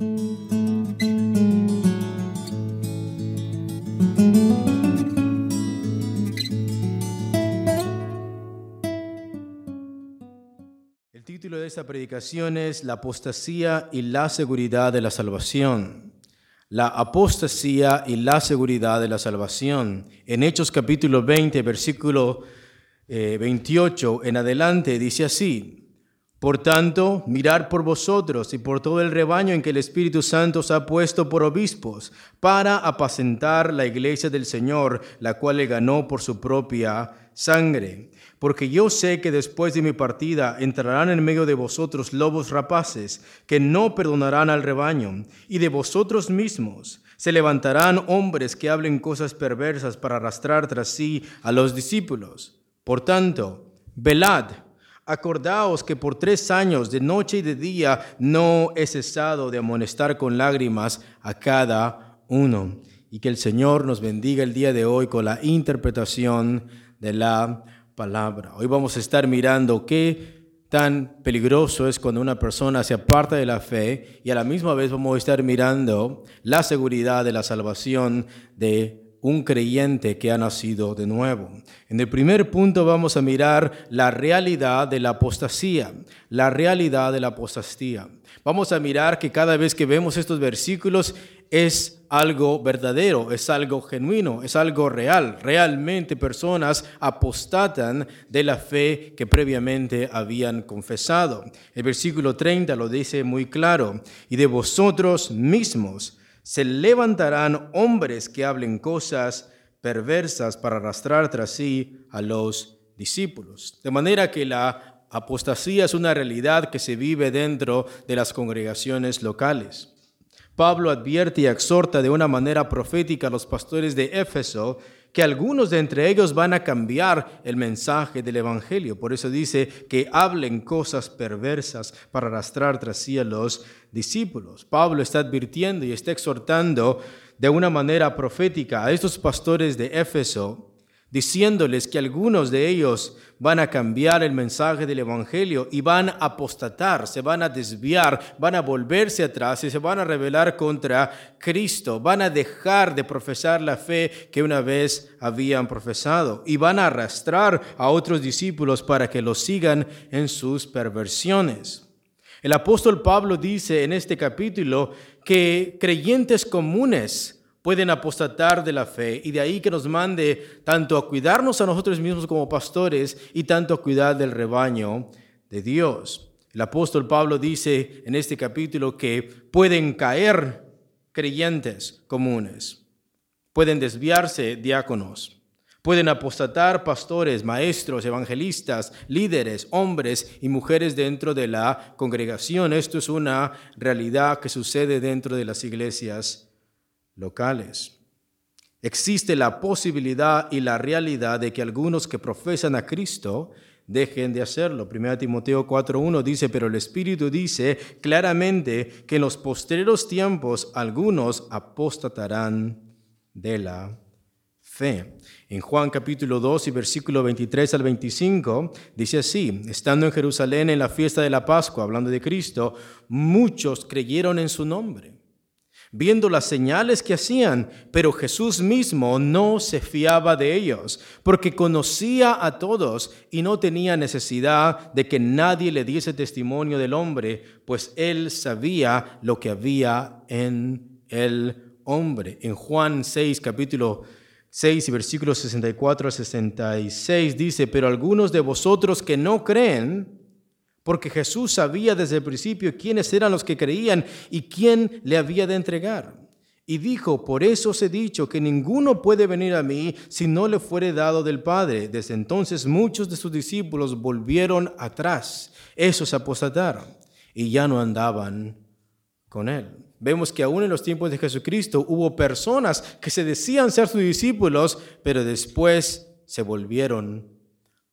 El título de esta predicación es La apostasía y la seguridad de la salvación. La apostasía y la seguridad de la salvación. En Hechos capítulo 20, versículo 28 eh, en adelante, dice así. Por tanto, mirar por vosotros y por todo el rebaño en que el Espíritu Santo os ha puesto por obispos, para apacentar la iglesia del Señor, la cual le ganó por su propia sangre. Porque yo sé que después de mi partida entrarán en medio de vosotros lobos rapaces, que no perdonarán al rebaño, y de vosotros mismos se levantarán hombres que hablen cosas perversas para arrastrar tras sí a los discípulos. Por tanto, velad Acordaos que por tres años, de noche y de día, no he cesado de amonestar con lágrimas a cada uno. Y que el Señor nos bendiga el día de hoy con la interpretación de la palabra. Hoy vamos a estar mirando qué tan peligroso es cuando una persona se aparta de la fe y a la misma vez vamos a estar mirando la seguridad de la salvación de un creyente que ha nacido de nuevo. En el primer punto vamos a mirar la realidad de la apostasía, la realidad de la apostasía. Vamos a mirar que cada vez que vemos estos versículos es algo verdadero, es algo genuino, es algo real. Realmente personas apostatan de la fe que previamente habían confesado. El versículo 30 lo dice muy claro, y de vosotros mismos se levantarán hombres que hablen cosas perversas para arrastrar tras sí a los discípulos. De manera que la apostasía es una realidad que se vive dentro de las congregaciones locales. Pablo advierte y exhorta de una manera profética a los pastores de Éfeso que algunos de entre ellos van a cambiar el mensaje del Evangelio. Por eso dice que hablen cosas perversas para arrastrar tras sí a los discípulos. Pablo está advirtiendo y está exhortando de una manera profética a estos pastores de Éfeso diciéndoles que algunos de ellos van a cambiar el mensaje del Evangelio y van a apostatar, se van a desviar, van a volverse atrás y se van a rebelar contra Cristo, van a dejar de profesar la fe que una vez habían profesado y van a arrastrar a otros discípulos para que los sigan en sus perversiones. El apóstol Pablo dice en este capítulo que creyentes comunes pueden apostatar de la fe y de ahí que nos mande tanto a cuidarnos a nosotros mismos como pastores y tanto a cuidar del rebaño de Dios. El apóstol Pablo dice en este capítulo que pueden caer creyentes comunes, pueden desviarse diáconos, pueden apostatar pastores, maestros, evangelistas, líderes, hombres y mujeres dentro de la congregación. Esto es una realidad que sucede dentro de las iglesias locales. Existe la posibilidad y la realidad de que algunos que profesan a Cristo dejen de hacerlo. 1 Timoteo 4.1 dice, pero el Espíritu dice claramente que en los postreros tiempos algunos apostatarán de la fe. En Juan capítulo 2 y versículo 23 al 25 dice así, estando en Jerusalén en la fiesta de la Pascua, hablando de Cristo, muchos creyeron en su nombre viendo las señales que hacían, pero Jesús mismo no se fiaba de ellos, porque conocía a todos y no tenía necesidad de que nadie le diese testimonio del hombre, pues él sabía lo que había en el hombre. En Juan 6, capítulo 6 y versículos 64 a 66 dice, pero algunos de vosotros que no creen, porque Jesús sabía desde el principio quiénes eran los que creían y quién le había de entregar. Y dijo, por eso os he dicho que ninguno puede venir a mí si no le fuere dado del Padre. Desde entonces muchos de sus discípulos volvieron atrás, esos apostataron y ya no andaban con él. Vemos que aún en los tiempos de Jesucristo hubo personas que se decían ser sus discípulos, pero después se volvieron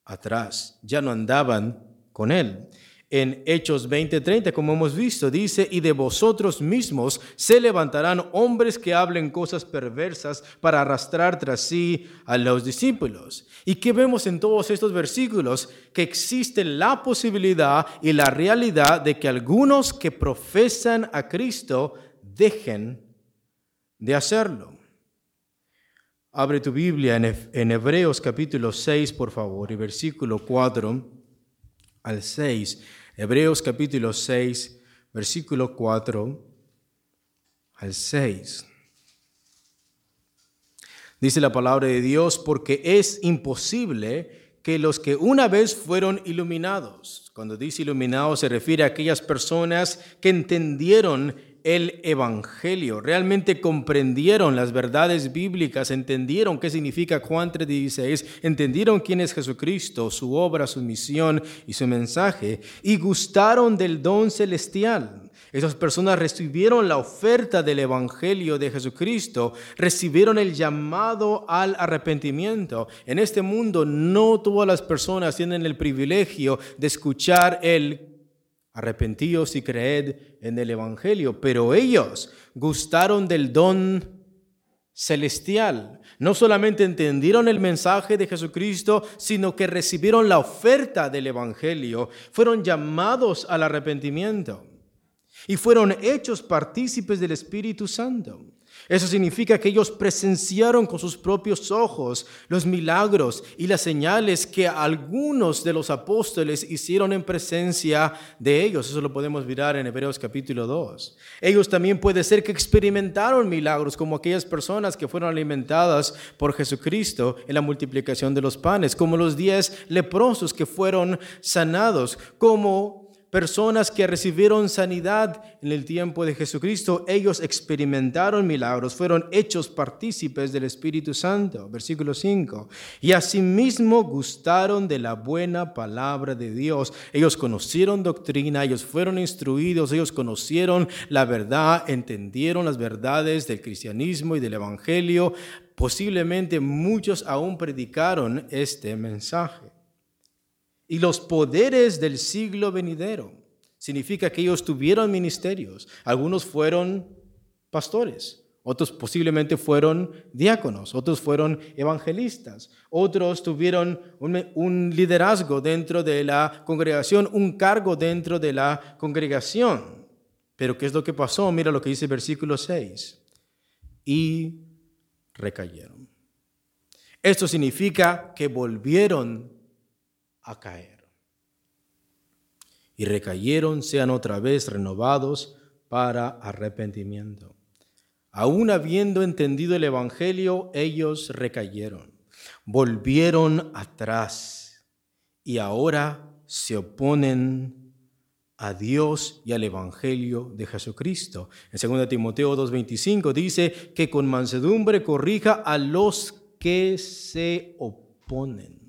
atrás, ya no andaban con él. En Hechos 20:30, como hemos visto, dice, y de vosotros mismos se levantarán hombres que hablen cosas perversas para arrastrar tras sí a los discípulos. ¿Y qué vemos en todos estos versículos? Que existe la posibilidad y la realidad de que algunos que profesan a Cristo dejen de hacerlo. Abre tu Biblia en Hebreos capítulo 6, por favor, y versículo 4 al 6. Hebreos capítulo 6, versículo 4 al 6. Dice la palabra de Dios, porque es imposible que los que una vez fueron iluminados, cuando dice iluminados se refiere a aquellas personas que entendieron el Evangelio, realmente comprendieron las verdades bíblicas, entendieron qué significa Juan 3:16, entendieron quién es Jesucristo, su obra, su misión y su mensaje, y gustaron del don celestial. Esas personas recibieron la oferta del Evangelio de Jesucristo, recibieron el llamado al arrepentimiento. En este mundo no todas las personas tienen el privilegio de escuchar el arrepentíos y creed en el Evangelio, pero ellos gustaron del don celestial. No solamente entendieron el mensaje de Jesucristo, sino que recibieron la oferta del Evangelio, fueron llamados al arrepentimiento y fueron hechos partícipes del Espíritu Santo. Eso significa que ellos presenciaron con sus propios ojos los milagros y las señales que algunos de los apóstoles hicieron en presencia de ellos. Eso lo podemos mirar en Hebreos capítulo 2. Ellos también puede ser que experimentaron milagros como aquellas personas que fueron alimentadas por Jesucristo en la multiplicación de los panes, como los diez leprosos que fueron sanados, como personas que recibieron sanidad en el tiempo de Jesucristo, ellos experimentaron milagros, fueron hechos partícipes del Espíritu Santo. Versículo 5. Y asimismo gustaron de la buena palabra de Dios. Ellos conocieron doctrina, ellos fueron instruidos, ellos conocieron la verdad, entendieron las verdades del cristianismo y del Evangelio. Posiblemente muchos aún predicaron este mensaje y los poderes del siglo venidero. Significa que ellos tuvieron ministerios. Algunos fueron pastores, otros posiblemente fueron diáconos, otros fueron evangelistas, otros tuvieron un, liderazgo dentro de la congregación, un cargo dentro de la congregación. Pero ¿qué es lo que pasó? Mira lo que dice el versículo 6. Y recayeron. Esto significa que volvieron a caer. Y recayeron, sean otra vez renovados para arrepentimiento. Aún habiendo entendido el Evangelio, ellos recayeron, volvieron atrás y ahora se oponen a Dios y al Evangelio de Jesucristo. En 2 Timoteo 2.25 dice que con mansedumbre corrija a los que se oponen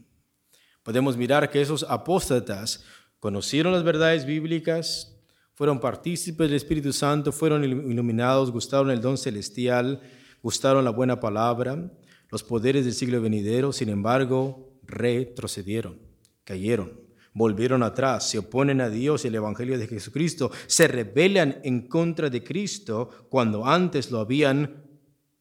podemos mirar que esos apóstatas conocieron las verdades bíblicas, fueron partícipes del Espíritu Santo, fueron iluminados, gustaron el don celestial, gustaron la buena palabra, los poderes del siglo venidero, sin embargo, retrocedieron, cayeron, volvieron atrás, se oponen a Dios y el Evangelio de Jesucristo, se rebelan en contra de Cristo cuando antes lo habían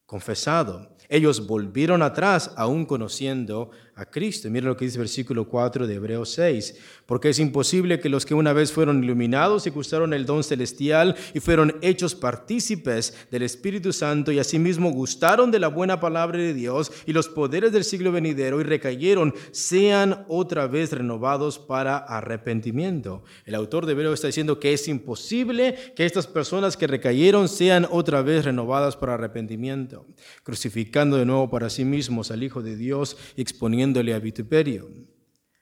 confesado. Ellos volvieron atrás aún conociendo a Cristo. Mira lo que dice el versículo 4 de Hebreos 6. Porque es imposible que los que una vez fueron iluminados y gustaron el don celestial y fueron hechos partícipes del Espíritu Santo y asimismo gustaron de la buena palabra de Dios y los poderes del siglo venidero y recayeron, sean otra vez renovados para arrepentimiento. El autor de Hebreos está diciendo que es imposible que estas personas que recayeron sean otra vez renovadas para arrepentimiento, crucificando de nuevo para sí mismos al Hijo de Dios y exponiendo a vituperio.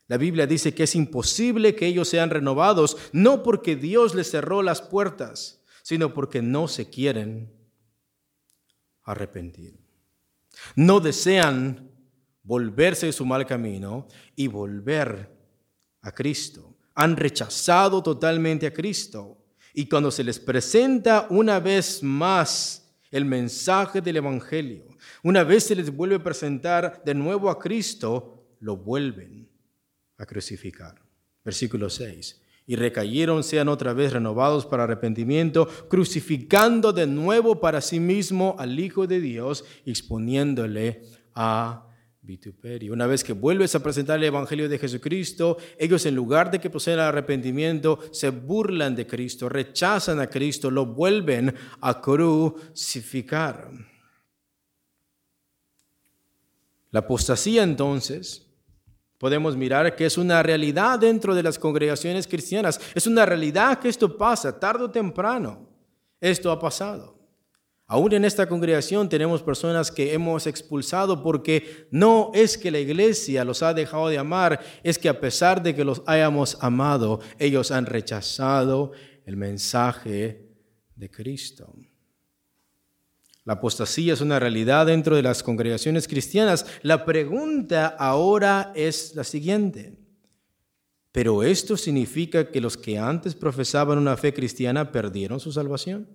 La Biblia dice que es imposible que ellos sean renovados, no porque Dios les cerró las puertas, sino porque no se quieren arrepentir. No desean volverse de su mal camino y volver a Cristo. Han rechazado totalmente a Cristo. Y cuando se les presenta una vez más el mensaje del Evangelio, una vez se les vuelve a presentar de nuevo a Cristo, lo vuelven a crucificar. Versículo 6. y recayeron sean otra vez renovados para arrepentimiento, crucificando de nuevo para sí mismo al Hijo de Dios, exponiéndole a vituperio. Una vez que vuelves a presentar el Evangelio de Jesucristo, ellos en lugar de que proceden al arrepentimiento, se burlan de Cristo, rechazan a Cristo, lo vuelven a crucificar. La apostasía entonces podemos mirar que es una realidad dentro de las congregaciones cristianas. Es una realidad que esto pasa tarde o temprano. Esto ha pasado. Aún en esta congregación tenemos personas que hemos expulsado porque no es que la iglesia los ha dejado de amar, es que a pesar de que los hayamos amado, ellos han rechazado el mensaje de Cristo. La apostasía es una realidad dentro de las congregaciones cristianas. La pregunta ahora es la siguiente. ¿Pero esto significa que los que antes profesaban una fe cristiana perdieron su salvación?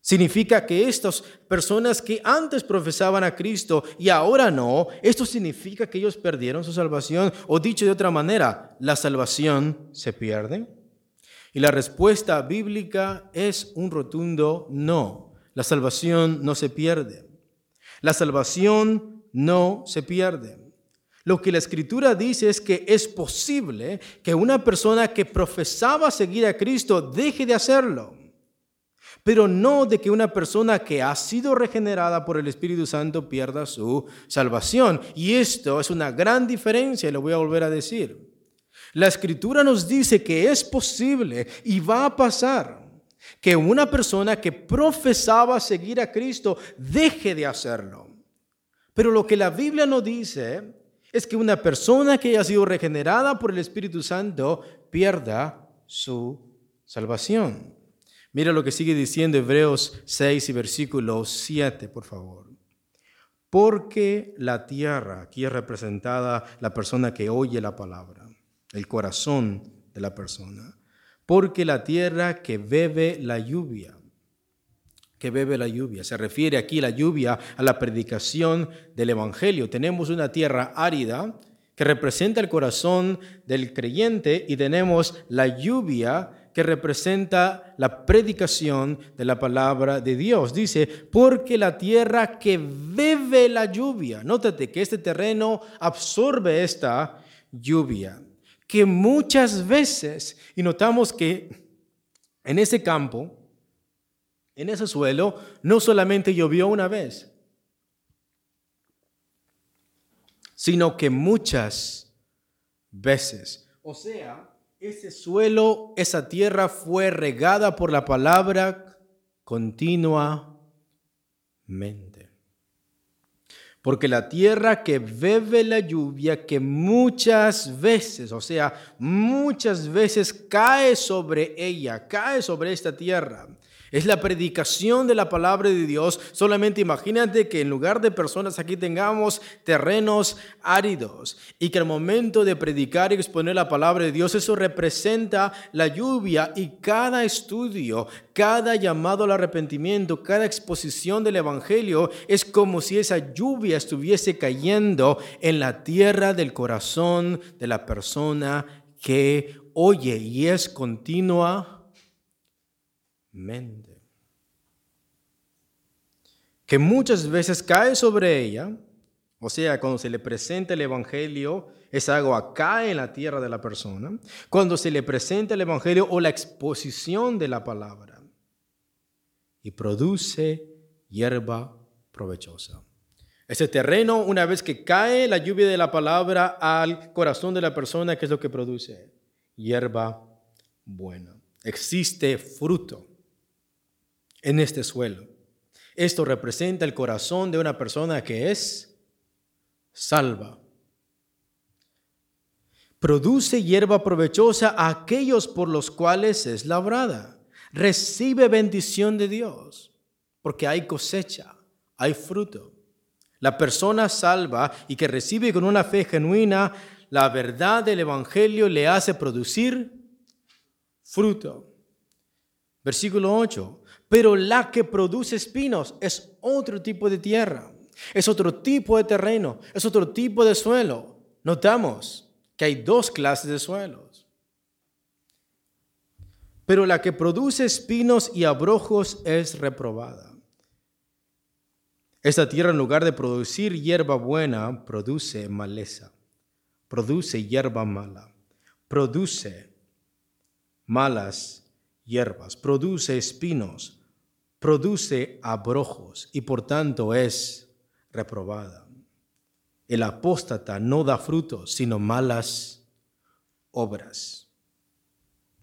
¿Significa que estas personas que antes profesaban a Cristo y ahora no, esto significa que ellos perdieron su salvación? O dicho de otra manera, ¿la salvación se pierde? Y la respuesta bíblica es un rotundo no. La salvación no se pierde. La salvación no se pierde. Lo que la escritura dice es que es posible que una persona que profesaba seguir a Cristo deje de hacerlo, pero no de que una persona que ha sido regenerada por el Espíritu Santo pierda su salvación. Y esto es una gran diferencia, y lo voy a volver a decir. La escritura nos dice que es posible y va a pasar que una persona que profesaba seguir a Cristo deje de hacerlo. Pero lo que la Biblia no dice es que una persona que haya sido regenerada por el Espíritu Santo pierda su salvación. Mira lo que sigue diciendo Hebreos 6 y versículo 7, por favor. Porque la tierra, aquí es representada la persona que oye la palabra, el corazón de la persona porque la tierra que bebe la lluvia, que bebe la lluvia, se refiere aquí la lluvia a la predicación del Evangelio. Tenemos una tierra árida que representa el corazón del creyente y tenemos la lluvia que representa la predicación de la palabra de Dios. Dice, porque la tierra que bebe la lluvia, nótate que este terreno absorbe esta lluvia que muchas veces, y notamos que en ese campo, en ese suelo, no solamente llovió una vez, sino que muchas veces. O sea, ese suelo, esa tierra fue regada por la palabra continuamente. Porque la tierra que bebe la lluvia, que muchas veces, o sea, muchas veces cae sobre ella, cae sobre esta tierra, es la predicación de la palabra de Dios. Solamente imagínate que en lugar de personas aquí tengamos terrenos áridos y que al momento de predicar y exponer la palabra de Dios, eso representa la lluvia y cada estudio, cada llamado al arrepentimiento, cada exposición del Evangelio es como si esa lluvia estuviese cayendo en la tierra del corazón de la persona que oye y es continua Que muchas veces cae sobre ella, o sea, cuando se le presenta el Evangelio, esa agua cae en la tierra de la persona, cuando se le presenta el Evangelio o la exposición de la palabra, y produce hierba provechosa. Ese terreno, una vez que cae la lluvia de la palabra al corazón de la persona, ¿qué es lo que produce? Hierba buena. Existe fruto en este suelo. Esto representa el corazón de una persona que es salva. Produce hierba provechosa a aquellos por los cuales es labrada. Recibe bendición de Dios, porque hay cosecha, hay fruto. La persona salva y que recibe con una fe genuina la verdad del Evangelio le hace producir fruto. Versículo 8. Pero la que produce espinos es otro tipo de tierra, es otro tipo de terreno, es otro tipo de suelo. Notamos que hay dos clases de suelos. pero la que produce espinos y abrojos es reprobada. Esta tierra en lugar de producir hierba buena, produce maleza, produce hierba mala, produce malas hierbas, produce espinos, produce abrojos y por tanto es reprobada. El apóstata no da frutos, sino malas obras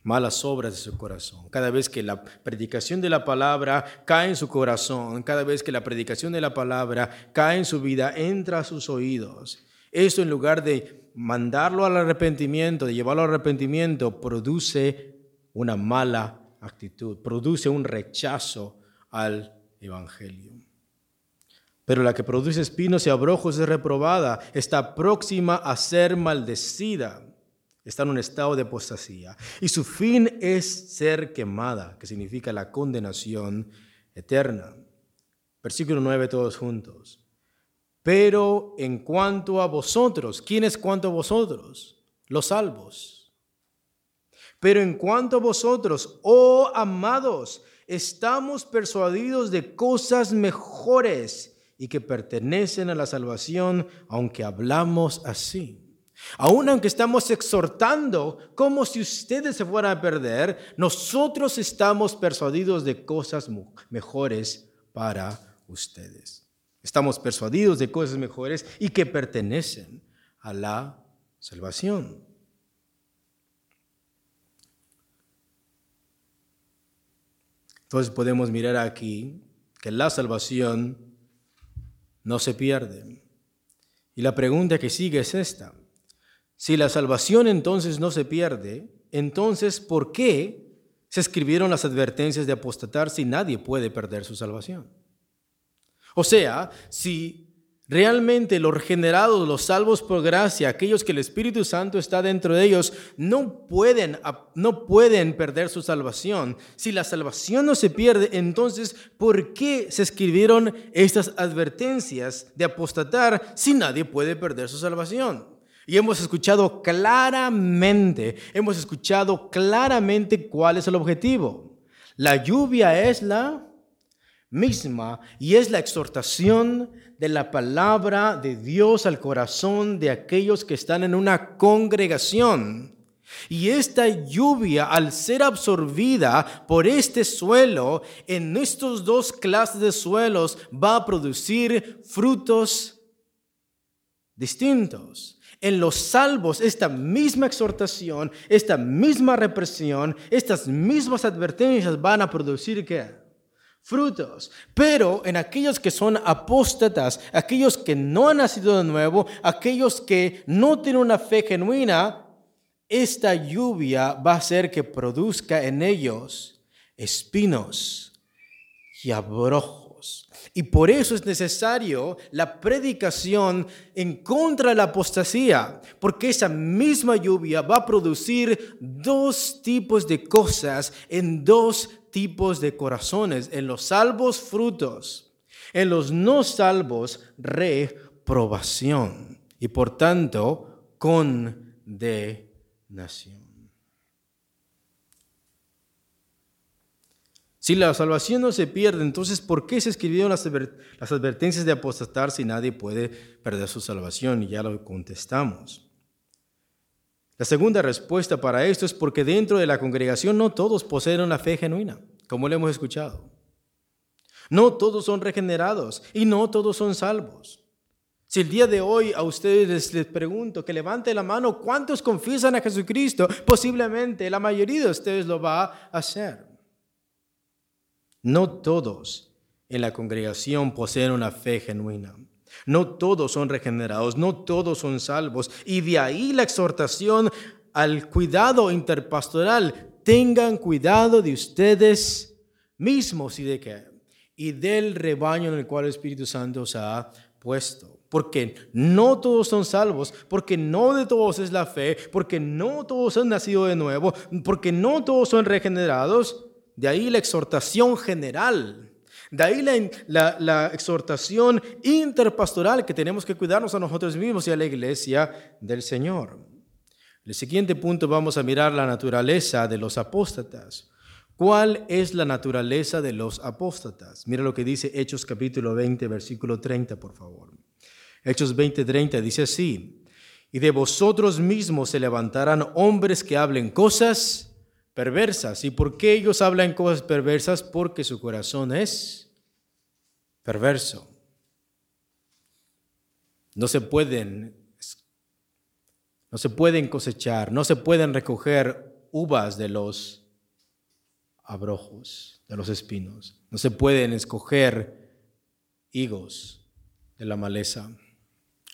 malas obras de su corazón. Cada vez que la predicación de la palabra cae en su corazón, cada vez que la predicación de la palabra cae en su vida, entra a sus oídos. Esto en lugar de mandarlo al arrepentimiento, de llevarlo al arrepentimiento, produce una mala actitud, produce un rechazo al Evangelio. Pero la que produce espinos y abrojos es reprobada, está próxima a ser maldecida está en un estado de apostasía. Y su fin es ser quemada, que significa la condenación eterna. Versículo 9 todos juntos. Pero en cuanto a vosotros, ¿quién es cuanto a vosotros? Los salvos. Pero en cuanto a vosotros, oh amados, estamos persuadidos de cosas mejores y que pertenecen a la salvación, aunque hablamos así. Aún aunque estamos exhortando como si ustedes se fueran a perder, nosotros estamos persuadidos de cosas mejores para ustedes. Estamos persuadidos de cosas mejores y que pertenecen a la salvación. Entonces podemos mirar aquí que la salvación no se pierde. Y la pregunta que sigue es esta. Si la salvación entonces no se pierde, entonces ¿por qué se escribieron las advertencias de apostatar si nadie puede perder su salvación? O sea, si realmente los regenerados, los salvos por gracia, aquellos que el Espíritu Santo está dentro de ellos, no pueden, no pueden perder su salvación. Si la salvación no se pierde, entonces ¿por qué se escribieron estas advertencias de apostatar si nadie puede perder su salvación? Y hemos escuchado claramente, hemos escuchado claramente cuál es el objetivo. La lluvia es la misma y es la exhortación de la palabra de Dios al corazón de aquellos que están en una congregación. Y esta lluvia, al ser absorbida por este suelo, en estos dos clases de suelos va a producir frutos distintos. En los salvos, esta misma exhortación, esta misma represión, estas mismas advertencias van a producir qué? Frutos. Pero en aquellos que son apóstatas, aquellos que no han nacido de nuevo, aquellos que no tienen una fe genuina, esta lluvia va a hacer que produzca en ellos espinos y abrojos y por eso es necesario la predicación en contra de la apostasía, porque esa misma lluvia va a producir dos tipos de cosas en dos tipos de corazones, en los salvos frutos, en los no salvos reprobación y por tanto condenación. Si la salvación no se pierde, entonces ¿por qué se escribieron las, advertencias de apostatar si nadie puede perder su salvación? Y ya lo contestamos. La segunda respuesta para esto es porque dentro de la congregación no todos poseen una fe genuina, como lo hemos escuchado. No todos son regenerados y no todos son salvos. Si el día de hoy a ustedes les pregunto que levante la mano, ¿cuántos confiesan a Jesucristo? Posiblemente la mayoría de ustedes lo va a hacer. No todos en la congregación poseen una fe genuina. No todos son regenerados, no todos son salvos. Y de ahí la exhortación al cuidado interpastoral. Tengan cuidado de ustedes mismos y de qué? Y del rebaño en el cual el Espíritu Santo se ha puesto. Porque no todos son salvos, porque no de todos es la fe, porque no todos han nacido de nuevo, porque no todos son regenerados. De ahí la exhortación general. De ahí la, exhortación interpastoral que tenemos que cuidarnos a nosotros mismos y a la iglesia del Señor. El siguiente punto vamos a mirar la naturaleza de los apóstatas. ¿Cuál es la naturaleza de los apóstatas? Mira lo que dice Hechos capítulo 20, versículo 30, por favor. Hechos 20, 30 dice así, y de vosotros mismos se levantarán hombres que hablen cosas perversas. ¿Y por qué ellos hablan cosas perversas? Porque su corazón es perverso. No se pueden no se pueden cosechar, no se pueden recoger uvas de los abrojos, de los espinos. No se pueden escoger higos de la maleza.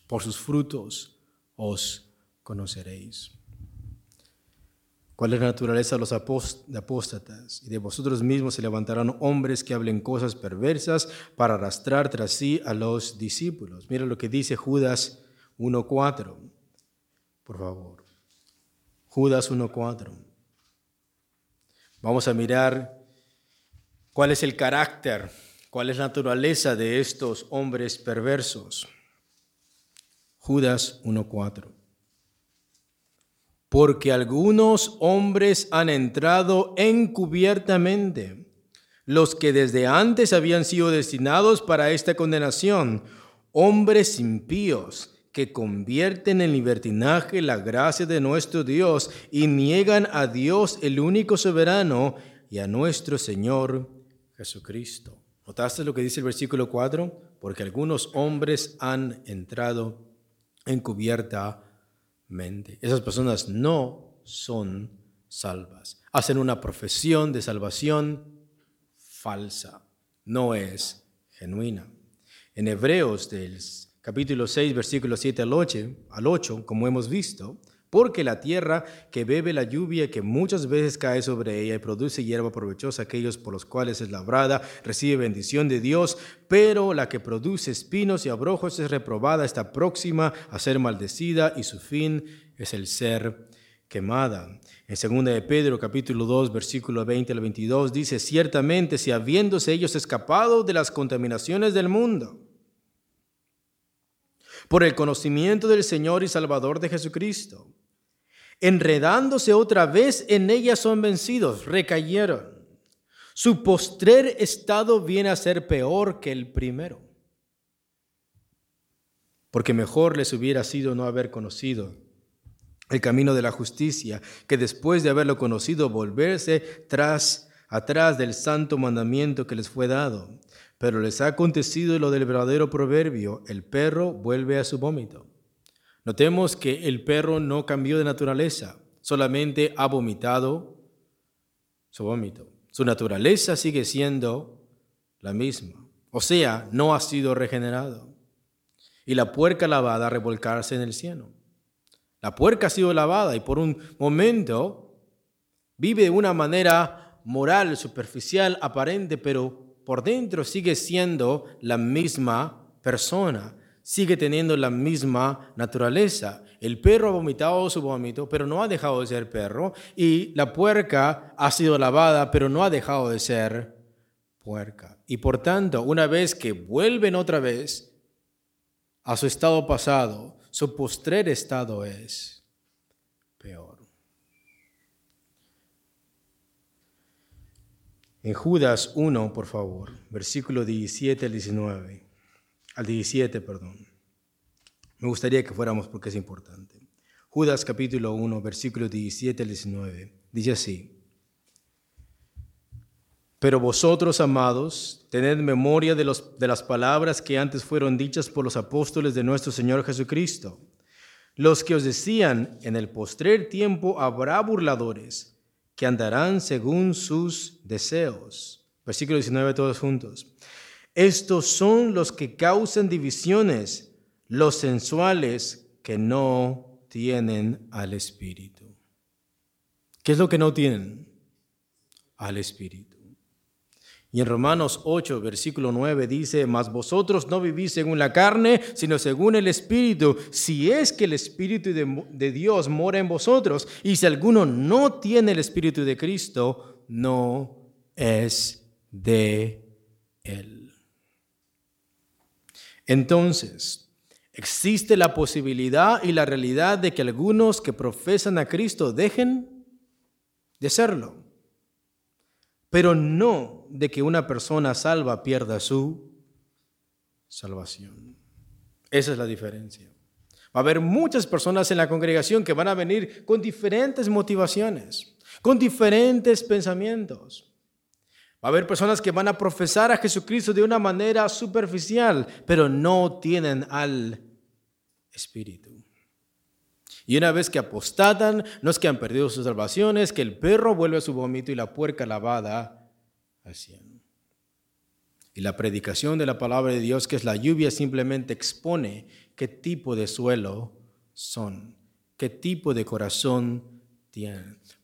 Por sus frutos os conoceréis. ¿Cuál es la naturaleza de los apóstatas? Y de vosotros mismos se levantarán hombres que hablen cosas perversas para arrastrar tras sí a los discípulos. Mira lo que dice Judas 1.4, por favor. Judas 1.4. Vamos a mirar cuál es el carácter, cuál es la naturaleza de estos hombres perversos. Judas 1.4. Porque algunos hombres han entrado encubiertamente, los que desde antes habían sido destinados para esta condenación, hombres impíos que convierten en libertinaje la gracia de nuestro Dios y niegan a Dios el único soberano y a nuestro Señor Jesucristo. ¿Notaste lo que dice el versículo 4? Porque algunos hombres han entrado encubiertamente. Esas personas no son salvas. Hacen una profesión de salvación falsa. No es genuina. En Hebreos del capítulo 6, versículo 7 al 8, al 8 como hemos visto, porque la tierra que bebe la lluvia que muchas veces cae sobre ella y produce hierba provechosa, aquellos por los cuales es labrada, recibe bendición de Dios, pero la que produce espinos y abrojos es reprobada, está próxima a ser maldecida y su fin es el ser quemada. En 2 de Pedro capítulo 2 versículo 20 al 22 dice, ciertamente si habiéndose ellos escapado de las contaminaciones del mundo, por el conocimiento del Señor y Salvador de Jesucristo, enredándose otra vez en ella son vencidos, recayeron. Su postrer estado viene a ser peor que el primero, porque mejor les hubiera sido no haber conocido el camino de la justicia, que después de haberlo conocido volverse tras atrás del santo mandamiento que les fue dado. Pero les ha acontecido lo del verdadero proverbio, el perro vuelve a su vómito. Notemos que el perro no cambió de naturaleza, solamente ha vomitado su vómito. Su naturaleza sigue siendo la misma. O sea, no ha sido regenerado. Y la puerca lavada a revolcarse en el cielo. La puerca ha sido lavada y por un momento vive de una manera moral, superficial, aparente, pero por dentro sigue siendo la misma persona sigue teniendo la misma naturaleza. El perro ha vomitado su vómito, pero no ha dejado de ser perro. Y la puerca ha sido lavada, pero no ha dejado de ser puerca. Y por tanto, una vez que vuelven otra vez a su estado pasado, su postrer estado es peor. En Judas 1, por favor, versículo 17 al 19 al 17, perdón. Me gustaría que fuéramos porque es importante. Judas capítulo 1, versículos 17 al 19, dice así. Pero vosotros, amados, tened memoria de, los, de las palabras que antes fueron dichas por los apóstoles de nuestro Señor Jesucristo, los que os decían, en el postrer tiempo habrá burladores que andarán según sus deseos. Versículo 19 todos juntos. Estos son los que causan divisiones, los sensuales que no tienen al Espíritu. ¿Qué es lo que no tienen? Al Espíritu. Y en Romanos 8, versículo 9 dice, mas vosotros no vivís según la carne, sino según el Espíritu, si es que el Espíritu de, de, Dios mora en vosotros. Y si alguno no tiene el Espíritu de Cristo, no es de Él. Entonces, existe la posibilidad y la realidad de que algunos que profesan a Cristo dejen de serlo. pero no de que una persona salva pierda su salvación. Esa es la diferencia. Va a haber muchas personas en la congregación que van a venir con diferentes motivaciones, con diferentes pensamientos. Va a haber personas que van a profesar a Jesucristo de una manera superficial, pero no tienen al Espíritu. Y una vez que apostatan, no es que han perdido sus salvaciones, que el perro vuelve a su vómito y la puerca lavada al cielo. Y la predicación de la palabra de Dios, que es la lluvia, simplemente expone qué tipo de suelo son, qué tipo de corazón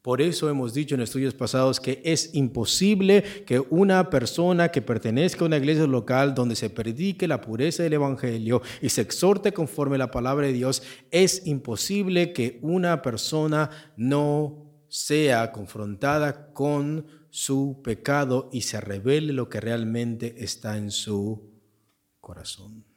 Por eso hemos dicho en estudios pasados que es imposible que una persona que pertenezca a una iglesia local donde se predique la pureza del Evangelio y se exhorte conforme a la palabra de Dios, es imposible que una persona no sea confrontada con su pecado y se revele lo que realmente está en su corazón.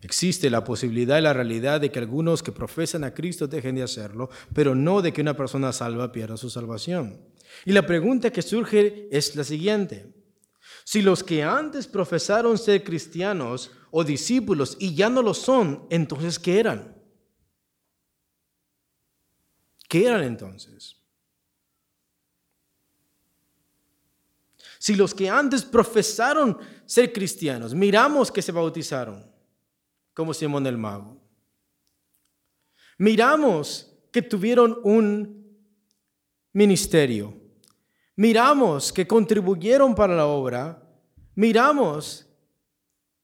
Existe la posibilidad y la realidad de que algunos que profesan a Cristo dejen de hacerlo, pero no de que una persona salva pierda su salvación. Y la pregunta que surge es la siguiente. Si los que antes profesaron ser cristianos o discípulos y ya no lo son, entonces ¿qué eran? ¿Qué eran entonces? Si los que antes profesaron ser cristianos, miramos que se bautizaron, como Simón el Mago. Miramos que tuvieron un ministerio. Miramos que contribuyeron para la obra. Miramos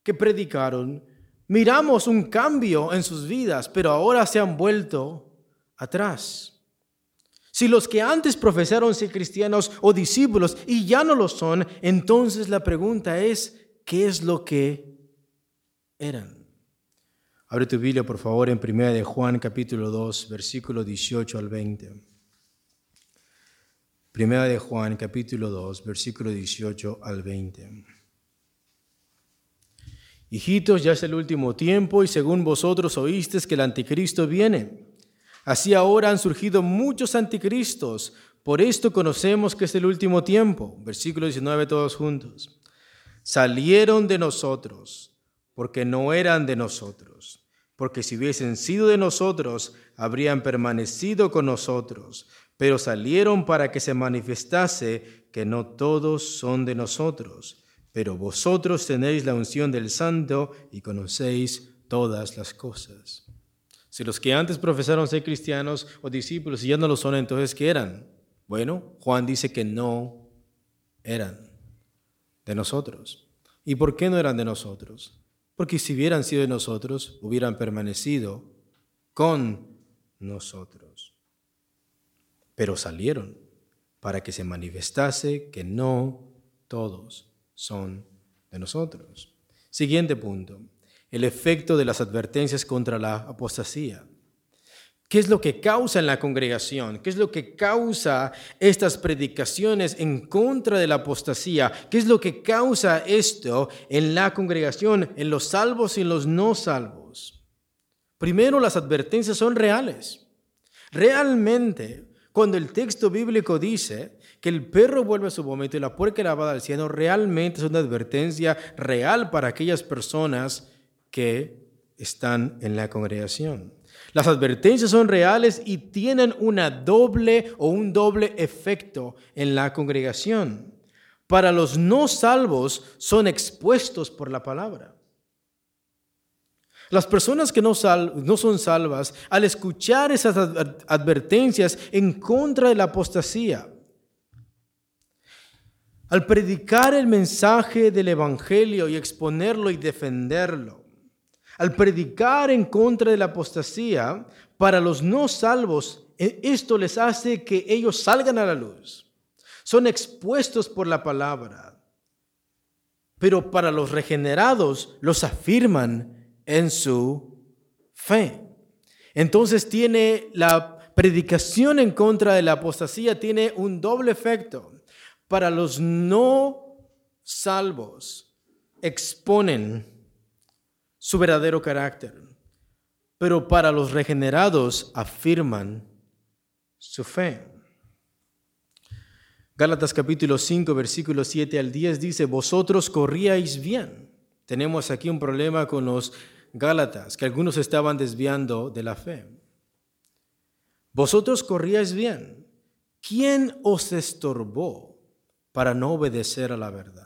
que predicaron. Miramos un cambio en sus vidas, pero ahora se han vuelto atrás. Si los que antes profesaron ser cristianos o discípulos y ya no lo son, entonces la pregunta es, ¿qué es lo que eran? Abre tu Biblia, por favor, en 1 de Juan capítulo 2, versículo 18 al 20. Primera de Juan capítulo 2, versículo 18 al 20. Hijitos, ya es el último tiempo y según vosotros oísteis que el anticristo viene. Así ahora han surgido muchos anticristos. Por esto conocemos que es el último tiempo. Versículo 19 todos juntos. Salieron de nosotros porque no eran de nosotros. Porque si hubiesen sido de nosotros, habrían permanecido con nosotros. Pero salieron para que se manifestase que no todos son de nosotros. Pero vosotros tenéis la unción del Santo y conocéis todas las cosas. Si los que antes profesaron ser cristianos o discípulos y ya no lo son, entonces ¿qué eran? Bueno, Juan dice que no eran de nosotros. ¿Y por qué no eran de nosotros? Porque si hubieran sido de nosotros, hubieran permanecido con nosotros. Pero salieron para que se manifestase que no todos son de nosotros. Siguiente punto el efecto de las advertencias contra la apostasía. ¿Qué es lo que causa en la congregación? ¿Qué es lo que causa estas predicaciones en contra de la apostasía? ¿Qué es lo que causa esto en la congregación, en los salvos y en los no salvos? Primero, las advertencias son reales. Realmente, cuando el texto bíblico dice que el perro vuelve a su vómito y la puerca lavada al cielo, realmente es una advertencia real para aquellas personas que están en la congregación. Las advertencias son reales y tienen una doble o un doble efecto en la congregación. Para los no salvos son expuestos por la palabra. Las personas que no, no, son salvas, al escuchar esas advertencias en contra de la apostasía, al predicar el mensaje del Evangelio y exponerlo y defenderlo, al predicar en contra de la apostasía, para los no salvos, e, esto les hace que ellos salgan a la luz. Son expuestos por la palabra. Pero para los regenerados los afirman en su fe. Entonces tiene la predicación en contra de la apostasía tiene un doble efecto. Para los no salvos exponen su verdadero carácter. Pero para los regenerados afirman su fe. Gálatas capítulo 5, versículos 7 al 10 dice, vosotros corríais bien. Tenemos aquí un problema con los Gálatas, que algunos estaban desviando de la fe. Vosotros corríais bien. ¿Quién os estorbó para no obedecer a la verdad?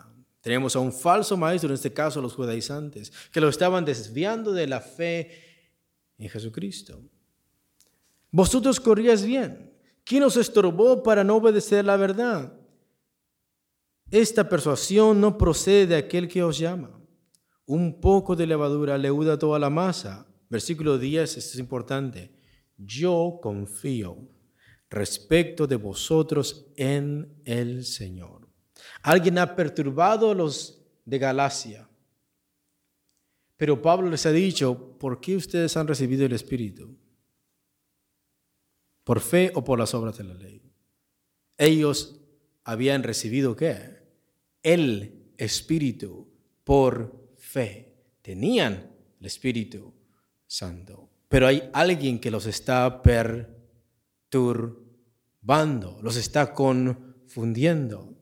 Tenemos a un falso maestro, en este caso los judaizantes, que lo estaban desviando de la fe en Jesucristo. Vosotros corríais bien. ¿Quién os estorbó para no obedecer la verdad? Esta persuasión no procede de aquel que os llama. Un poco de levadura leuda toda la masa. Versículo 10, esto es importante. Yo confío respecto de vosotros en el Señor. Alguien ha perturbado a los de Galacia. Pero Pablo les ha dicho, ¿por qué ustedes han recibido el Espíritu? ¿Por fe o por las obras de la ley? Ellos habían recibido qué? El Espíritu por fe. Tenían el Espíritu Santo. Pero hay alguien que los está perturbando, los está confundiendo.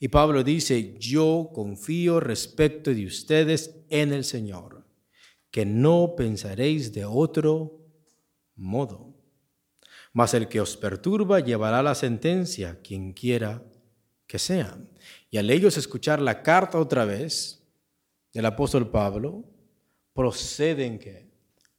Y Pablo dice, yo confío respecto de ustedes en el Señor, que no pensaréis de otro modo mas el que os perturba llevará la sentencia, quien quiera que sea. Y al ellos escuchar la carta otra vez del apóstol Pablo, proceden que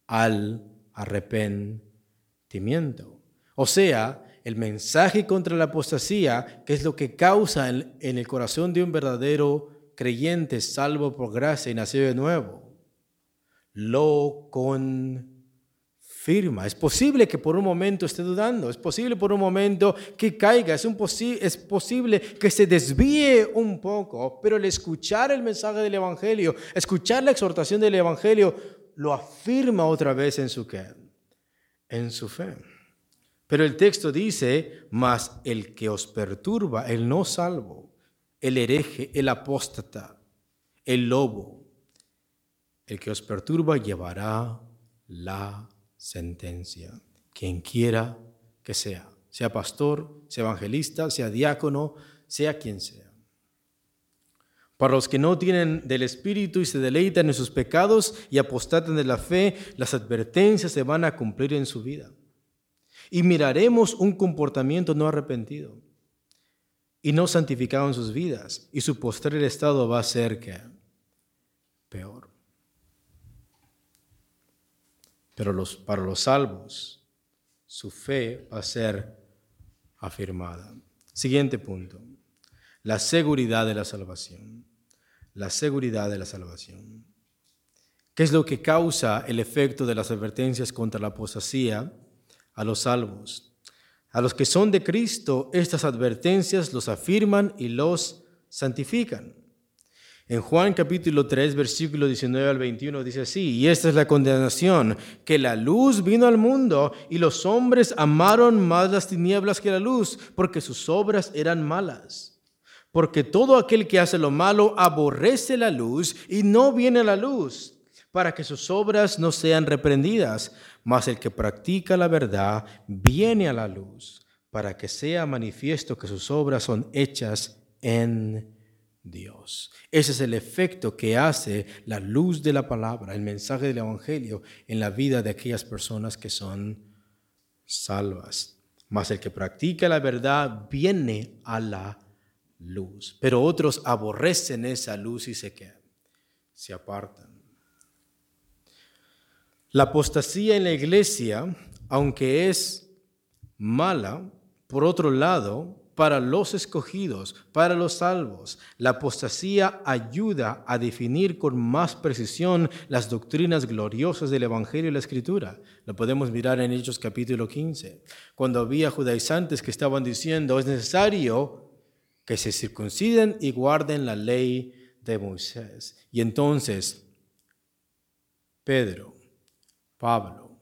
al arrepentimiento. O sea, el mensaje contra la apostasía, que es lo que causa en, el corazón de un verdadero creyente salvo por gracia y nacido de nuevo, lo con firma. Es posible que por un momento esté dudando, es posible por un momento que caiga, es posible que se desvíe un poco, pero el escuchar el mensaje del Evangelio, escuchar la exhortación del Evangelio, lo afirma otra vez en su, en su fe. Pero el texto dice, mas el que os perturba, el no salvo, el hereje, el apóstata, el lobo, el que os perturba llevará la sentencia. Quien quiera que sea, sea pastor, sea evangelista, sea diácono, sea quien sea. Para los que no tienen del Espíritu y se deleitan en sus pecados y apostatan de la fe, las advertencias se van a cumplir en su vida. Y miraremos un comportamiento no arrepentido y no santificado en sus vidas. Y su postrer estado va a ser peor. Pero los, para los salvos, su fe va a ser afirmada. Siguiente punto. La seguridad de la salvación. La seguridad de la salvación. ¿Qué es lo que causa el efecto de las advertencias contra la apostasía a los salvos? A los que son de Cristo, estas advertencias los afirman y los santifican. En Juan capítulo 3, versículo 19 al 21 dice así, y esta es la condenación, que la luz vino al mundo y los hombres amaron más las tinieblas que la luz, porque sus obras eran malas. Porque todo aquel que hace lo malo aborrece la luz y no viene a la luz, para que sus obras no sean reprendidas, mas el que practica la verdad viene a la luz, para que sea manifiesto que sus obras son hechas en Dios. Ese es el efecto que hace la luz de la palabra, el mensaje del Evangelio en la vida de aquellas personas que son salvas. Mas el que practica la verdad viene a la luz. Pero otros aborrecen esa luz y se quedan, se apartan. La apostasía en la iglesia, aunque es mala, por otro lado, para los escogidos, para los salvos. La apostasía ayuda a definir con más precisión las doctrinas gloriosas del Evangelio y la Escritura. Lo podemos mirar en Hechos capítulo 15, cuando había judaizantes que estaban diciendo es necesario que se circunciden y guarden la ley de Moisés. Y entonces Pedro, Pablo,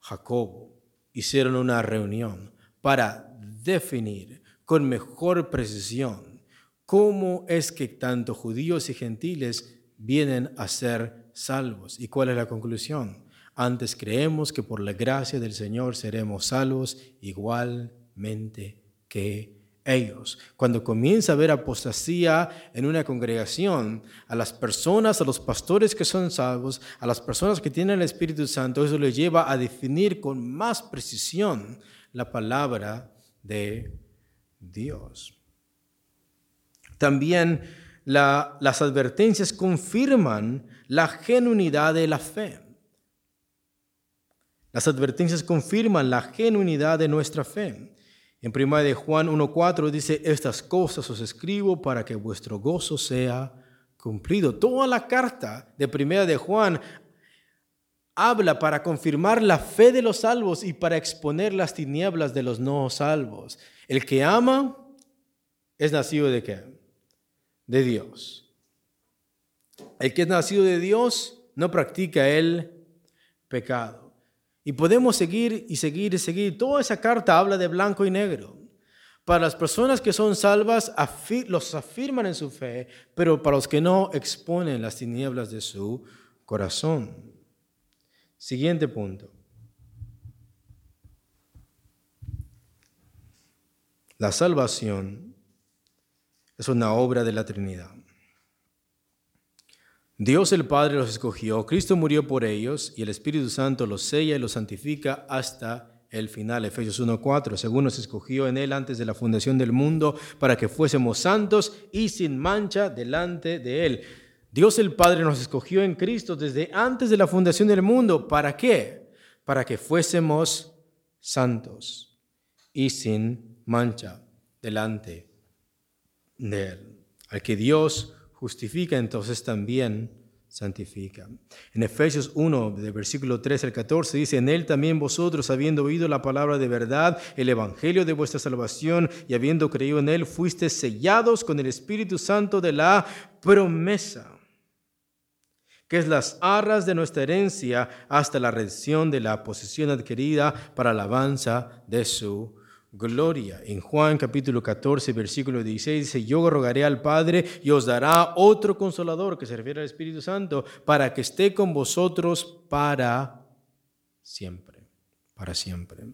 Jacobo hicieron una reunión para definir con mejor precisión cómo es que tanto judíos y gentiles vienen a ser salvos. ¿Y cuál es la conclusión? Antes creemos que por la gracia del Señor seremos salvos igualmente que ellos. Cuando comienza a haber apostasía en una congregación, a las personas, a los pastores que son salvos, a las personas que tienen el Espíritu Santo, eso les lleva a definir con más precisión la palabra de Dios. También las advertencias confirman la genuinidad de la fe. Las advertencias confirman la genuinidad de nuestra fe. En 1 de Juan 1.4 dice, estas cosas os escribo para que vuestro gozo sea cumplido. Toda la carta de 1 de Juan habla para confirmar la fe de los salvos y para exponer las tinieblas de los no salvos. El que ama es nacido de qué? De Dios. El que es nacido de Dios no practica el pecado. Y podemos seguir y seguir y seguir. Toda esa carta habla de blanco y negro. Para las personas que son salvas, los afirman en su fe, pero para los que no, exponen las tinieblas de su corazón. Siguiente punto. La salvación es una obra de la Trinidad. Dios el Padre los escogió, Cristo murió por ellos y el Espíritu Santo los sella y los santifica hasta el final. Efesios 1:4, según nos escogió en Él antes de la fundación del mundo para que fuésemos santos y sin mancha delante de Él. Dios el Padre nos escogió en Cristo desde antes de la fundación del mundo. ¿Para qué? Para que fuésemos santos y sin mancha delante de Él. Al que Dios justifica, entonces también santifica. En Efesios 1, de versículo 3 al 14, dice, en él también vosotros, habiendo oído la palabra de verdad, el evangelio de vuestra salvación, y habiendo creído en él, fuiste sellados con el Espíritu Santo de la promesa que es las arras de nuestra herencia hasta la redención de la posesión adquirida para alabanza de su gloria. En Juan capítulo 14, versículo 16 dice, yo rogaré al Padre y os dará otro consolador que se refiere al Espíritu Santo para que esté con vosotros para siempre, para siempre.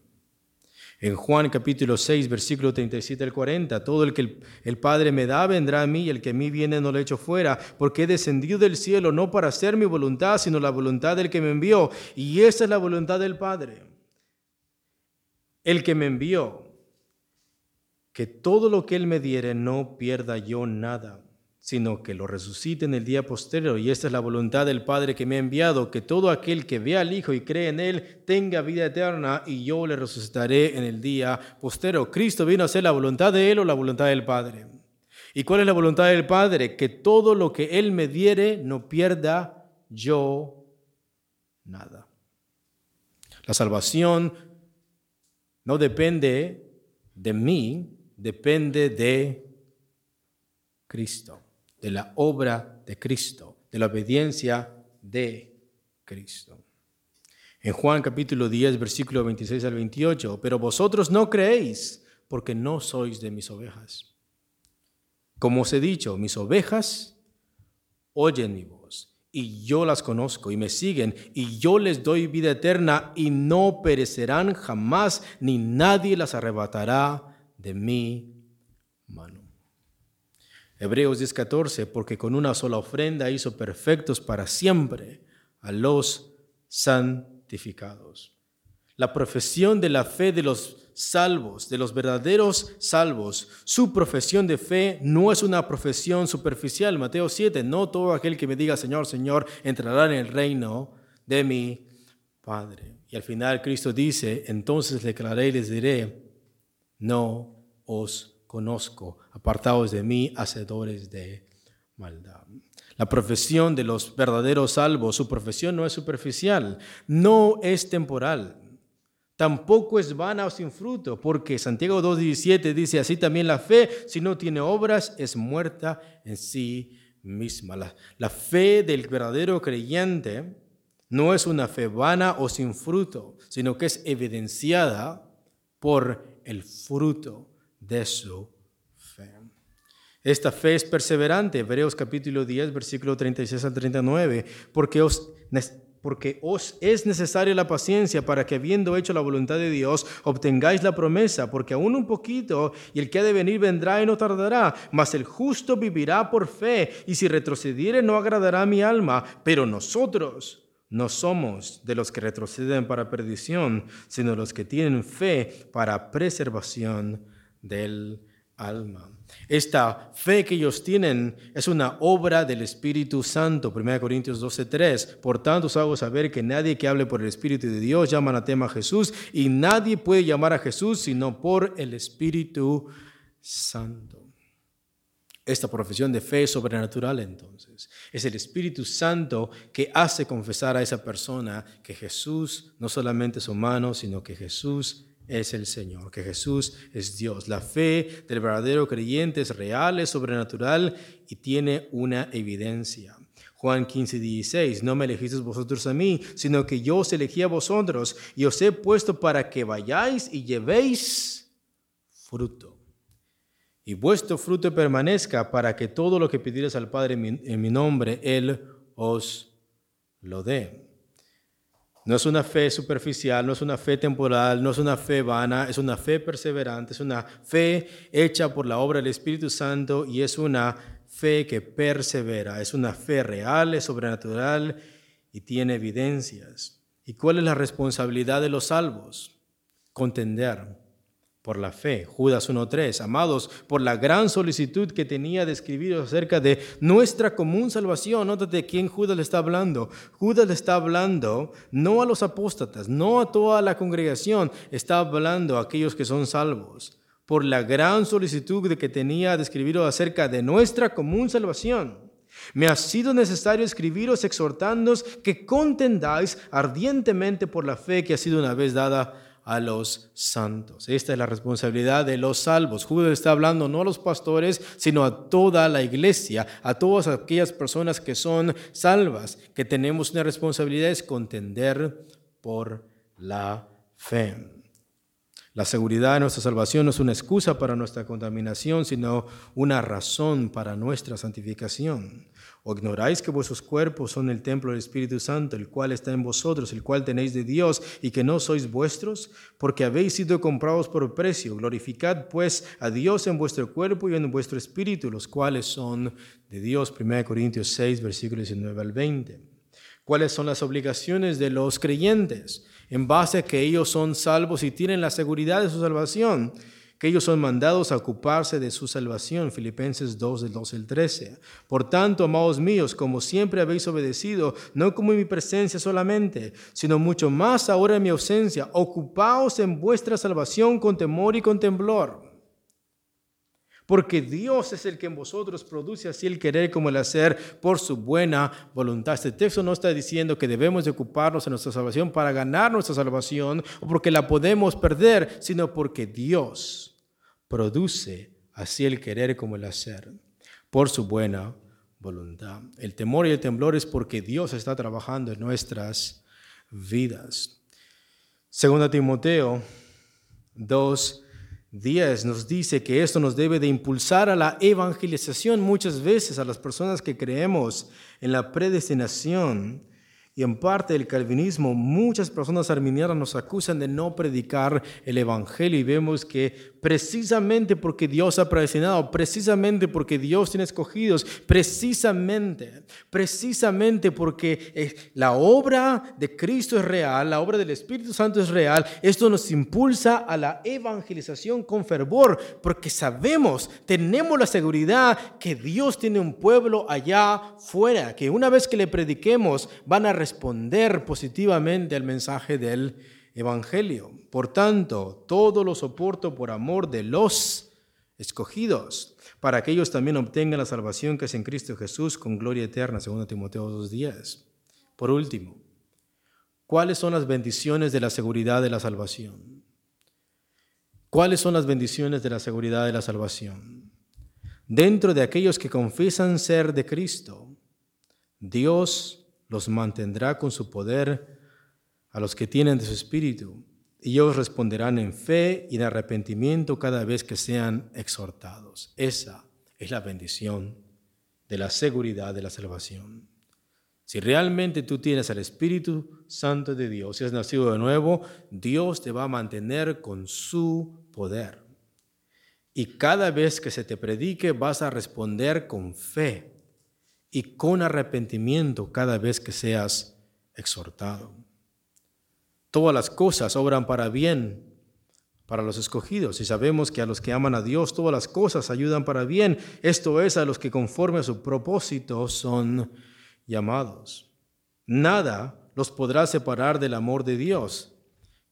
En Juan capítulo 6, versículo 37 al 40, todo el que el, Padre me da vendrá a mí, y el que a mí viene no lo echo fuera, porque he descendido del cielo no para hacer mi voluntad, sino la voluntad del que me envió. Y esa es la voluntad del Padre. El que me envió, que todo lo que Él me diere no pierda yo nada, sino que lo resucite en el día posterior. Y esta es la voluntad del Padre que me ha enviado, que todo aquel que vea al Hijo y cree en Él tenga vida eterna, y yo le resucitaré en el día posterior. Cristo vino a hacer la voluntad de Él o la voluntad del Padre. ¿Y cuál es la voluntad del Padre? Que todo lo que Él me diere no pierda yo nada. La salvación no depende de mí, depende de Cristo, de la obra de Cristo, de la obediencia de Cristo. En Juan capítulo 10, versículo 26 al 28, pero vosotros no creéis porque no sois de mis ovejas. Como os he dicho, mis ovejas oyen mi voz y yo las conozco y me siguen y yo les doy vida eterna y no perecerán jamás ni nadie las arrebatará de mi mano. Hebreos 10:14, porque con una sola ofrenda hizo perfectos para siempre a los santificados. La profesión de la fe de los salvos, de los verdaderos salvos, su profesión de fe no es una profesión superficial. Mateo 7, no todo aquel que me diga Señor, Señor, entrará en el reino de mi Padre. Y al final Cristo dice, entonces declaré y les diré, no os conozco, apartados de mí, hacedores de maldad. La profesión de los verdaderos salvos, su profesión no es superficial, no es temporal, tampoco es vana o sin fruto, porque Santiago 2.17 dice así también la fe, si no tiene obras, es muerta en sí misma. La, la fe del verdadero creyente no es una fe vana o sin fruto, sino que es evidenciada por el fruto de su fe. Esta fe es perseverante, Hebreos capítulo 10, versículo 36 al 39, porque os porque os es necesaria la paciencia para que habiendo hecho la voluntad de Dios, obtengáis la promesa, porque aún un poquito y el que ha de venir vendrá y no tardará, mas el justo vivirá por fe, y si retrocediere no agradará mi alma, pero nosotros no somos de los que retroceden para perdición, sino los que tienen fe para preservación del alma. Esta fe que ellos tienen es una obra del Espíritu Santo, 1 Corintios 12:3. Por tanto, os hago saber que nadie que hable por el Espíritu de Dios llama anatema a Jesús y nadie puede llamar a Jesús sino por el Espíritu Santo. Esta profesión de fe sobrenatural entonces es el Espíritu Santo que hace confesar a esa persona que Jesús no solamente es humano, sino que Jesús es el Señor, que Jesús es Dios. La fe del verdadero creyente es real, es sobrenatural y tiene una evidencia. Juan 15, 16, no me elegisteis vosotros a mí, sino que yo os elegí a vosotros y os he puesto para que vayáis y llevéis fruto. Y vuestro fruto permanezca para que todo lo que pidierais al Padre en mi nombre, Él os lo dé. No es una fe superficial, no es una fe temporal, no es una fe vana, es una fe perseverante, es una fe hecha por la obra del Espíritu Santo y es una fe que persevera, es una fe real, es sobrenatural y tiene evidencias. ¿Y cuál es la responsabilidad de los salvos? Contender por la fe. Judas 1.3, amados, por la gran solicitud que tenía de escribir acerca de nuestra común salvación. Nótate de quién Judas le está hablando. Judas le está hablando no a los apóstatas, no a toda la congregación, está hablando a aquellos que son salvos. Por la gran solicitud de que tenía de escribir acerca de nuestra común salvación. Me ha sido necesario escribiros exhortándoos que contendáis ardientemente por la fe que ha sido una vez dada a los santos. Esta es la responsabilidad de los salvos. Judas está hablando no a los pastores, sino a toda la iglesia, a todas aquellas personas que son salvas, que tenemos una responsabilidad es contender por la fe. La seguridad de nuestra salvación no es una excusa para nuestra contaminación, sino una razón para nuestra santificación. ¿O ignoráis que vuestros cuerpos son el templo del Espíritu Santo, el cual está en vosotros, el cual tenéis de Dios, y que no sois vuestros? Porque habéis sido comprados por precio. Glorificad pues a Dios en vuestro cuerpo y en vuestro espíritu, los cuales son de Dios. 1 Corintios 6, versículos 19 al 20. ¿Cuáles son las obligaciones de los creyentes? En base a que ellos son salvos y tienen la seguridad de su salvación que ellos son mandados a ocuparse de su salvación. Filipenses 2, del 12 al 13. Por tanto, amados míos, como siempre habéis obedecido, no como en mi presencia solamente, sino mucho más ahora en mi ausencia, ocupaos en vuestra salvación con temor y con temblor. Porque Dios es el que en vosotros produce así el querer como el hacer por su buena voluntad. Este texto no está diciendo que debemos de ocuparnos en nuestra salvación para ganar nuestra salvación o porque la podemos perder, sino porque Dios produce así el querer como el hacer, por su buena voluntad. El temor y el temblor es porque Dios está trabajando en nuestras vidas. Segunda Timoteo 2, 10 nos dice que esto nos debe de impulsar a la evangelización muchas veces a las personas que creemos en la predestinación y en parte del calvinismo, muchas personas arminianas nos acusan de no predicar el Evangelio y vemos que precisamente porque Dios ha predestinado, precisamente porque Dios tiene escogidos, precisamente, precisamente porque eh, la obra de Cristo es real, la obra del Espíritu Santo es real, esto nos impulsa a la evangelización con fervor, porque sabemos, tenemos la seguridad que Dios tiene un pueblo allá fuera, que una vez que le prediquemos van a responder positivamente al mensaje del Evangelio. Por tanto, todo lo soporto por amor de los escogidos, para que ellos también obtengan la salvación que es en Cristo Jesús con gloria eterna, según Timoteo 2.10. Por último, ¿cuáles son las bendiciones de la seguridad de la salvación? ¿Cuáles son las bendiciones de la seguridad de la salvación? Dentro de aquellos que confiesan ser de Cristo, Dios los mantendrá con su poder a los que tienen de su espíritu, y ellos responderán en fe y en arrepentimiento cada vez que sean exhortados. Esa es la bendición de la seguridad de la salvación. Si realmente tú tienes al Espíritu Santo de Dios, si has nacido de nuevo, Dios te va a mantener con su poder. Y cada vez que se te predique vas a responder con fe y con arrepentimiento cada vez que seas exhortado. Todas las cosas obran para bien para los escogidos y sabemos que a los que aman a Dios todas las cosas ayudan para bien. Esto es a los que conforme a su propósito son llamados. Nada los podrá separar del amor de Dios.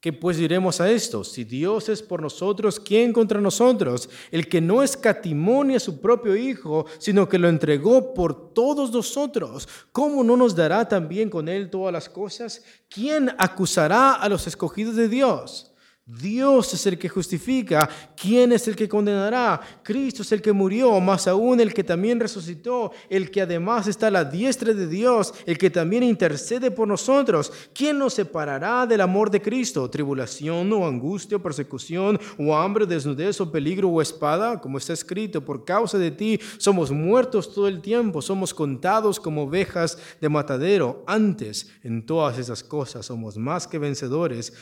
¿Qué pues diremos a esto? Si Dios es por nosotros, ¿quién contra nosotros? El que no escatimonia a su propio Hijo, sino que lo entregó por todos nosotros, ¿cómo no nos dará también con él todas las cosas? ¿Quién acusará a los escogidos de Dios? Dios es el que justifica. ¿Quién es el que condenará? Cristo es el que murió, más aún el que también resucitó, el que además está a la diestra de Dios, el que también intercede por nosotros. ¿Quién nos separará del amor de Cristo? ¿Tribulación o angustia o persecución o hambre, desnudez o peligro o espada? Como está escrito, por causa de ti somos muertos todo el tiempo, somos contados como ovejas de matadero. Antes, en todas esas cosas, somos más que vencedores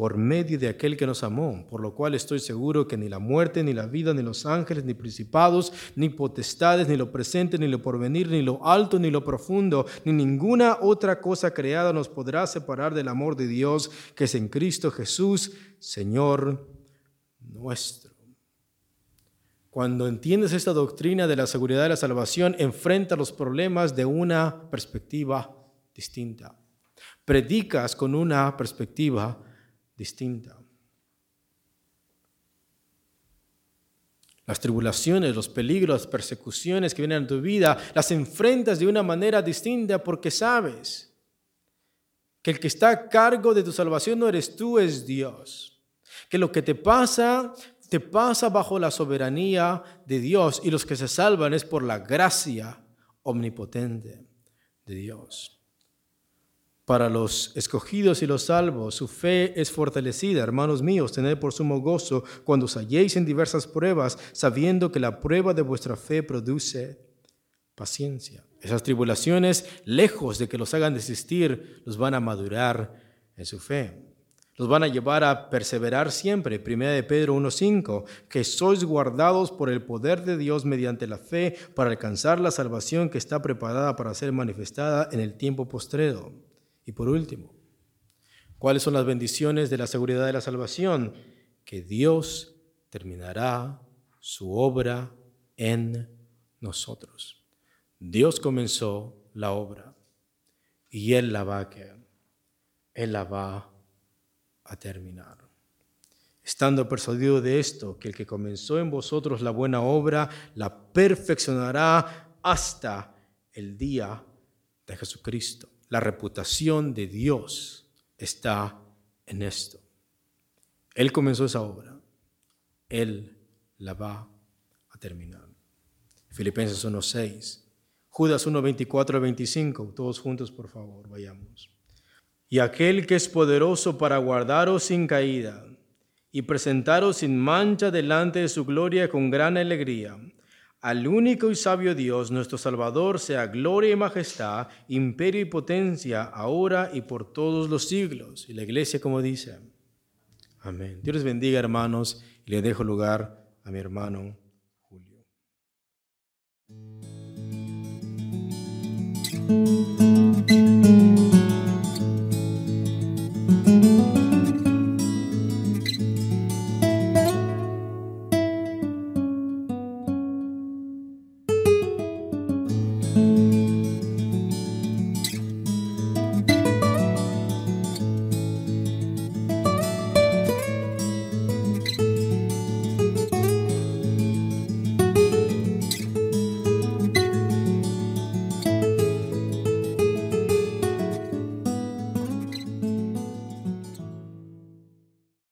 por medio de aquel que nos amó, por lo cual estoy seguro que ni la muerte, ni la vida, ni los ángeles, ni principados, ni potestades, ni lo presente, ni lo porvenir, ni lo alto, ni lo profundo, ni ninguna otra cosa creada nos podrá separar del amor de Dios que es en Cristo Jesús, Señor nuestro. Cuando entiendes esta doctrina de la seguridad de la salvación, enfrenta los problemas de una perspectiva distinta. Predicas con una perspectiva distinta. Las tribulaciones, los peligros, las persecuciones que vienen a tu vida, las enfrentas de una manera distinta porque sabes que el que está a cargo de tu salvación no eres tú, es Dios. Que lo que te pasa, te pasa bajo la soberanía de Dios y los que se salvan es por la gracia omnipotente de Dios. Para los escogidos y los salvos, su fe es fortalecida. Hermanos míos, tened por sumo gozo cuando os halléis en diversas pruebas, sabiendo que la prueba de vuestra fe produce paciencia. Esas tribulaciones, lejos de que los hagan desistir, los van a madurar en su fe. Los van a llevar a perseverar siempre. Primera de Pedro 1.5, que sois guardados por el poder de Dios mediante la fe para alcanzar la salvación que está preparada para ser manifestada en el tiempo postrero. Y por último, ¿cuáles son las bendiciones de la seguridad de la salvación? Que Dios terminará su obra en nosotros. Dios comenzó la obra y Él la va a Él la va a terminar. Estando persuadido de esto, que el que comenzó en vosotros la buena obra, la perfeccionará hasta el día de Jesucristo. La reputación de Dios está en esto. Él comenzó esa obra. Él la va a terminar. Filipenses 1.6. Judas 1.24 25. Todos juntos, por favor, vayamos. Y aquel que es poderoso para guardaros sin caída y presentaros sin mancha delante de su gloria con gran alegría al único y sabio Dios, nuestro Salvador, sea gloria y majestad, imperio y potencia, ahora y por todos los siglos. Y la iglesia como dice, amén. Dios les bendiga, hermanos, y le dejo lugar a mi hermano Julio.